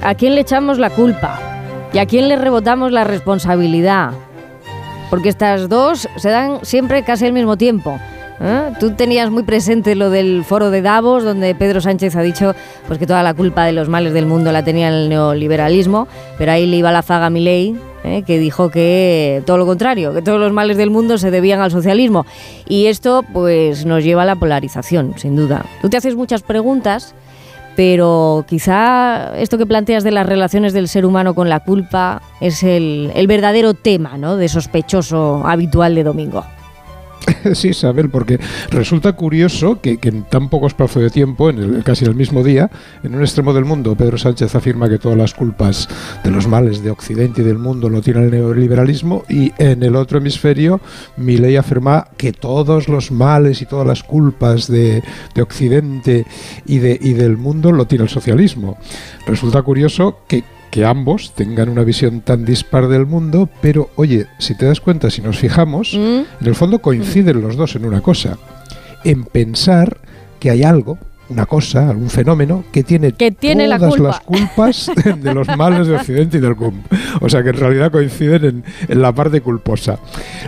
¿a quién le echamos la culpa? ¿Y a quién le rebotamos la responsabilidad? Porque estas dos se dan siempre casi al mismo tiempo. ¿eh? Tú tenías muy presente lo del foro de Davos, donde Pedro Sánchez ha dicho pues, que toda la culpa de los males del mundo la tenía el neoliberalismo, pero ahí le iba la zaga a ¿eh? que dijo que todo lo contrario, que todos los males del mundo se debían al socialismo. Y esto pues, nos lleva a la polarización, sin duda. Tú te haces muchas preguntas pero quizá esto que planteas de las relaciones del ser humano con la culpa es el, el verdadero tema ¿no? de sospechoso habitual de domingo. Sí, Isabel, porque resulta curioso que, en tan poco espacio de tiempo, en el, casi el mismo día, en un extremo del mundo, Pedro Sánchez afirma que todas las culpas de los males de Occidente y del mundo lo tiene el neoliberalismo y en el otro hemisferio, Milei afirma que todos los males y todas las culpas de, de Occidente y, de, y del mundo lo tiene el socialismo. Resulta curioso que que ambos tengan una visión tan dispar del mundo, pero oye, si te das cuenta, si nos fijamos, mm. en el fondo coinciden los dos en una cosa, en pensar que hay algo una cosa, algún fenómeno que tiene, todas las culpas de los males de Occidente y del CUM. O sea que en realidad coinciden en, la parte culposa.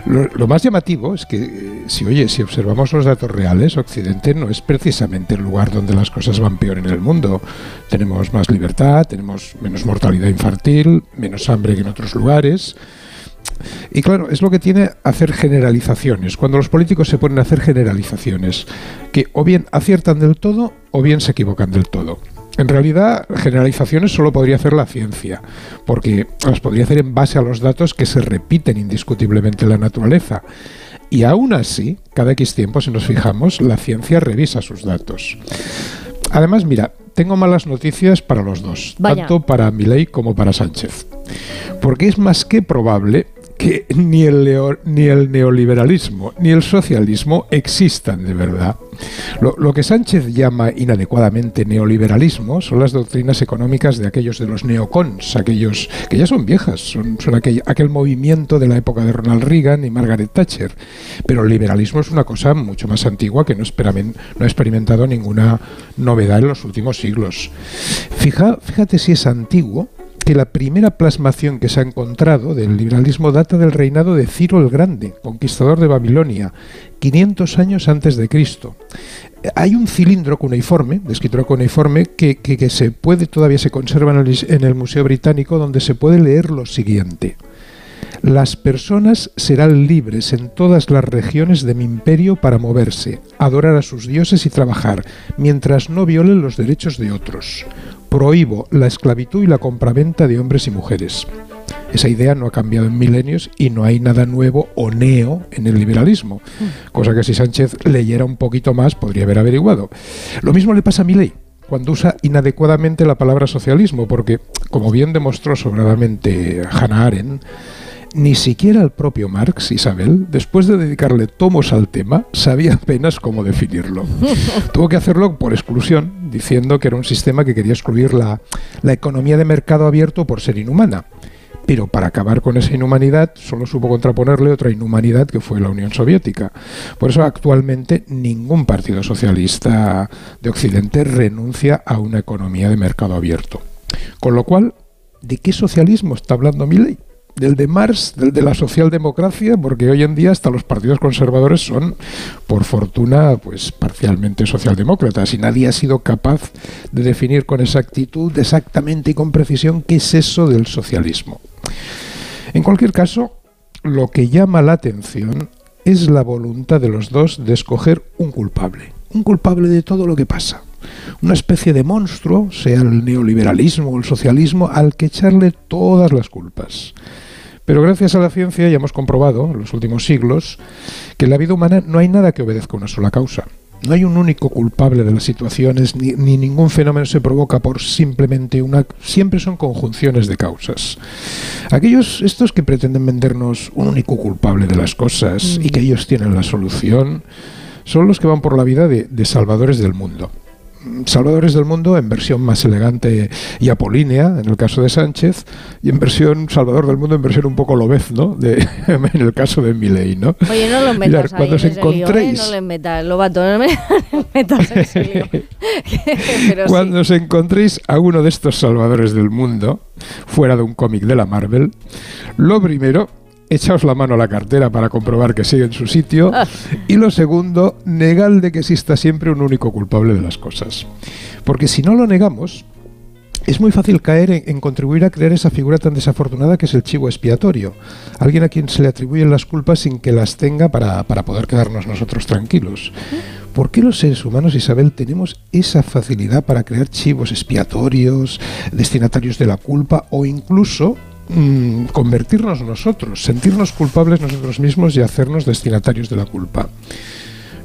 Lo, más llamativo es que, eh, si oye, si observamos los datos reales, Occidente no es precisamente el lugar donde las cosas van peor en el mundo. Tenemos más libertad, tenemos menos mortalidad infantil, menos hambre que en otros lugares. Y claro, es lo que tiene hacer generalizaciones. Cuando los políticos se ponen a hacer generalizaciones, que o bien aciertan del todo o bien se equivocan del todo. En realidad, generalizaciones solo podría hacer la ciencia, porque las podría hacer en base a los datos que se repiten indiscutiblemente en la naturaleza. Y aún así, cada X tiempo, si nos fijamos, la ciencia revisa sus datos. Además, mira, tengo malas noticias para los dos, tanto para Milei como para Sánchez. Porque es más que probable que ni el, ni el neoliberalismo ni el socialismo existan de verdad. Lo, que Sánchez llama inadecuadamente neoliberalismo son las doctrinas económicas de aquellos de los neocons, aquellos que ya son viejas, son, aquel, aquel movimiento de la época de Ronald Reagan y Margaret Thatcher. Pero el liberalismo es una cosa mucho más antigua que no, ha experimentado ninguna novedad en los últimos siglos. Fíjate si es antiguo que la primera plasmación que se ha encontrado del liberalismo data del reinado de Ciro el Grande, conquistador de Babilonia, 500 años antes de Cristo. Hay un cilindro cuneiforme, de escritura cuneiforme, que, que, se puede, todavía se conserva en el, en el Museo Británico, donde se puede leer lo siguiente. Las personas serán libres en todas las regiones de mi imperio para moverse, adorar a sus dioses y trabajar, mientras no violen los derechos de otros prohíbo la esclavitud y la compraventa de hombres y mujeres. Esa idea no ha cambiado en milenios y no hay nada nuevo o neo en el liberalismo, cosa que si Sánchez leyera un poquito más podría haber averiguado. Lo mismo le pasa a Milei cuando usa inadecuadamente la palabra socialismo, porque, como bien demostró sobradamente Hannah Arendt, ni siquiera el propio Marx, Isabel, después de dedicarle tomos al tema, sabía apenas cómo definirlo. Tuvo que hacerlo por exclusión, diciendo que era un sistema que quería excluir la, la economía de mercado abierto por ser inhumana. Pero para acabar con esa inhumanidad solo supo contraponerle otra inhumanidad que fue la Unión Soviética. Por eso actualmente ningún partido socialista de Occidente renuncia a una economía de mercado abierto. Con lo cual, ¿de qué socialismo está hablando Milley? Del de Marx, del de la socialdemocracia, porque hoy en día hasta los partidos conservadores son, por fortuna, pues parcialmente socialdemócratas y nadie ha sido capaz de definir con exactitud, exactamente y con precisión qué es eso del socialismo. En cualquier caso, lo que llama la atención es la voluntad de los dos de escoger un culpable, un culpable de todo lo que pasa una especie de monstruo, sea el neoliberalismo o el socialismo, al que echarle todas las culpas. Pero gracias a la ciencia ya hemos comprobado en los últimos siglos que en la vida humana no hay nada que obedezca a una sola causa. No hay un único culpable de las situaciones, ni, ningún fenómeno se provoca por simplemente una... Siempre son conjunciones de causas. Aquellos, estos que pretenden vendernos un único culpable de las cosas y que ellos tienen la solución, son los que van por la vida de salvadores del mundo Salvadores del Mundo en versión más elegante y apolínea, en el caso de Sánchez, y en versión Salvador del Mundo en versión un poco lobez, ¿no? De, en el caso de Milei, ¿no? Oye, no lo metas ahí cuando os encontréis... Lío, ¿eh? No le metas, Lobato, no me metas ese lío. cuando os encontréis a uno de estos Salvadores del Mundo, fuera de un cómic de la Marvel, lo primero echaos la mano a la cartera para comprobar que sigue en su sitio. Ah. Y lo segundo, negar de que exista siempre un único culpable de las cosas. Porque si no lo negamos, es muy fácil caer en, contribuir a crear esa figura tan desafortunada que es el chivo expiatorio. Alguien a quien se le atribuyen las culpas sin que las tenga para, para poder quedarnos nosotros tranquilos. ¿Por qué los seres humanos, Isabel, tenemos esa facilidad para crear chivos expiatorios, destinatarios de la culpa o incluso Mm, convertirnos nosotros, sentirnos culpables nosotros mismos y hacernos destinatarios de la culpa.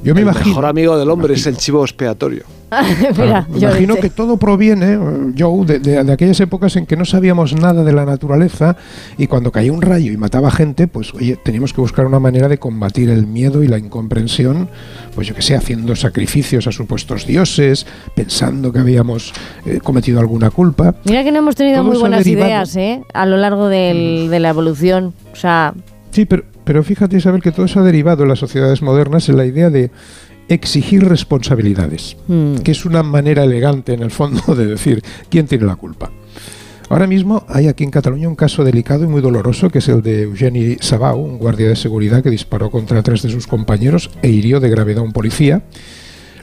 Yo me el imagino, mejor amigo del hombre es el chivo expiatorio. me imagino que todo proviene, Joe, de, aquellas épocas en que no sabíamos nada de la naturaleza y cuando caía un rayo y mataba gente, pues oye, teníamos que buscar una manera de combatir el miedo y la incomprensión, pues yo que sé, haciendo sacrificios a supuestos dioses, pensando que habíamos eh, cometido alguna culpa. Mira que no hemos tenido muy buenas ideas, ¿eh? A lo largo del, mm. de la evolución, o sea... Sí, pero, pero fíjate, Isabel, que todo eso ha derivado en las sociedades modernas en la idea de exigir responsabilidades, hmm. que es una manera elegante en el fondo de decir quién tiene la culpa. Ahora mismo hay aquí en Cataluña un caso delicado y muy doloroso, que es el de Eugeni Sabau, un guardia de seguridad que disparó contra tres de sus compañeros e hirió de gravedad a un policía.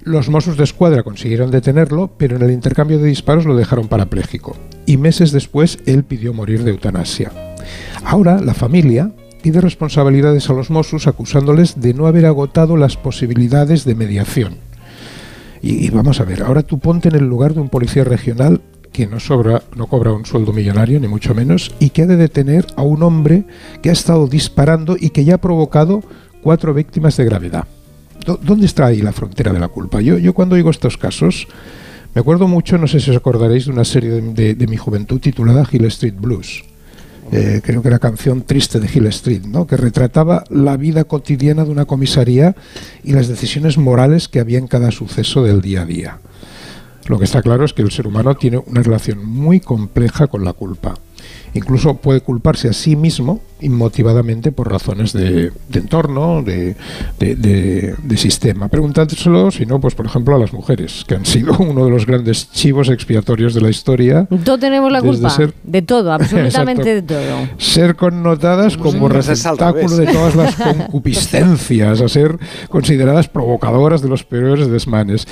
Los Mossos de Escuadra consiguieron detenerlo, pero en el intercambio de disparos lo dejaron parapléjico. Y meses después él pidió morir de eutanasia. Ahora la familia, pide responsabilidades a los Mossos acusándoles de no haber agotado las posibilidades de mediación. Y, vamos a ver, ahora tú ponte en el lugar de un policía regional que no, sobra, no cobra un sueldo millonario, ni mucho menos, y que ha de detener a un hombre que ha estado disparando y que ya ha provocado cuatro víctimas de gravedad. ¿Dónde está ahí la frontera de la culpa? Yo, yo cuando oigo estos casos, me acuerdo mucho, no sé si os acordaréis, de una serie de, de mi juventud titulada Hill Street Blues eh, creo que era canción triste de Hill Street, ¿no? que retrataba la vida cotidiana de una comisaría y las decisiones morales que había en cada suceso del día a día. Lo que está claro es que el ser humano tiene una relación muy compleja con la culpa. Incluso puede culparse a sí mismo inmotivadamente por razones de, entorno, de, de, sistema. Preguntándoselo, si no, pues por ejemplo a las mujeres, que han sido uno de los grandes chivos expiatorios de la historia. Todos tenemos la culpa, de todo, absolutamente de todo. Ser connotadas pues como receptáculo de todas las concupiscencias, a ser consideradas provocadoras de los peores desmanes.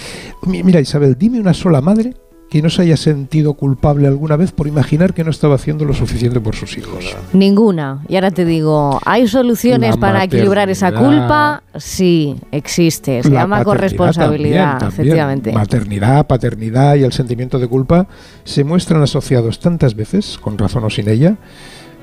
Mira, Isabel, dime una sola madre que no se haya sentido culpable alguna vez por imaginar que no estaba haciendo lo suficiente por sus hijos. Ninguna. Y ahora te digo, ¿hay soluciones para equilibrar esa culpa? Sí, existe. Se llama corresponsabilidad, efectivamente. Maternidad, paternidad y el sentimiento de culpa se muestran asociados tantas veces, con razón o sin ella,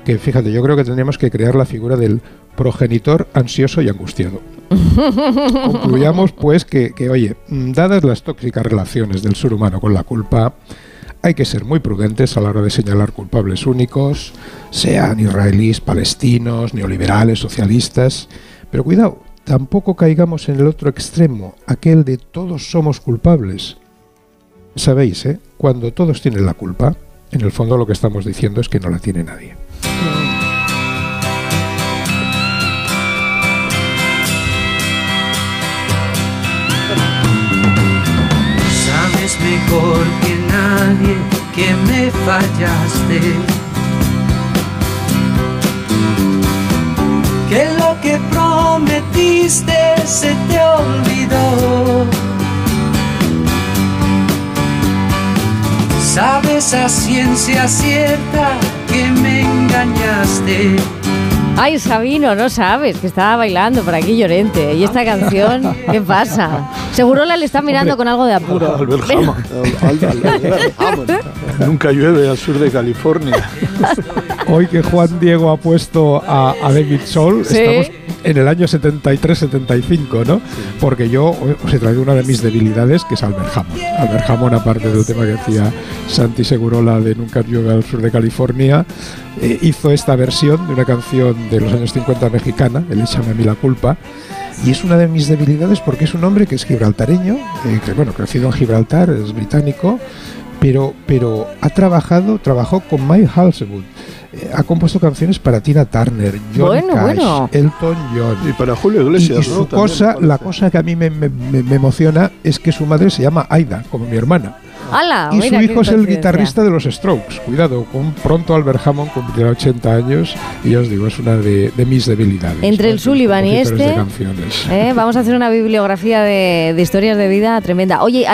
que fíjate, yo creo que tendríamos que crear la figura del progenitor ansioso y angustiado. Concluyamos pues que, oye, dadas las tóxicas relaciones del ser humano con la culpa, hay que ser muy prudentes a la hora de señalar culpables únicos, sean israelíes, palestinos, neoliberales, socialistas, pero cuidado, tampoco caigamos en el otro extremo, aquel de todos somos culpables. Sabéis, ¿eh? cuando todos tienen la culpa, en el fondo lo que estamos diciendo es que no la tiene nadie. Que me fallaste. Que lo que prometiste se te olvidó. Sabes a ciencia cierta que me engañaste Ay, Sabino, no sabes que estaba bailando por aquí Llorente. ¿Y esta canción qué pasa? Seguro la le está mirando con algo de apuro. Albert Nunca llueve al sur de California. Hoy que Juan Diego ha puesto a, David Sol, estamos en el año 73-75, ¿no? Porque yo os he traído una de mis debilidades, que es Albert Hammond. Albert Hammond, aparte del tema que decía Santi Segurola de Nunca llueve al sur de California, eh, hizo esta versión de una canción de los años 50 mexicana, el Échame a mí la culpa, Y es una de mis debilidades porque es un hombre que es gibraltareño, eh, que bueno, crecido en Gibraltar, es británico, pero, pero ha trabajado, trabajó con Mike Halsewood. Eh, ha compuesto canciones para Tina Turner, John Bueno, Cash, bueno. Elton John. Y para Julio Y, Iglesias, y su ¿no? También, cosa, la cosa que a mí me, me- me- me emociona es que su madre se llama Aida, como mi hermana. ¡Hala! y su hijo es el guitarrista de los Strokes. Cuidado, con pronto Albert Hammond cumplirá 80 años y ya os digo, es una de, de mis debilidades. Entre el Sullivan y este, canciones. ¿Eh? Vamos a hacer una bibliografía de, de historias de vida tremenda. Oye,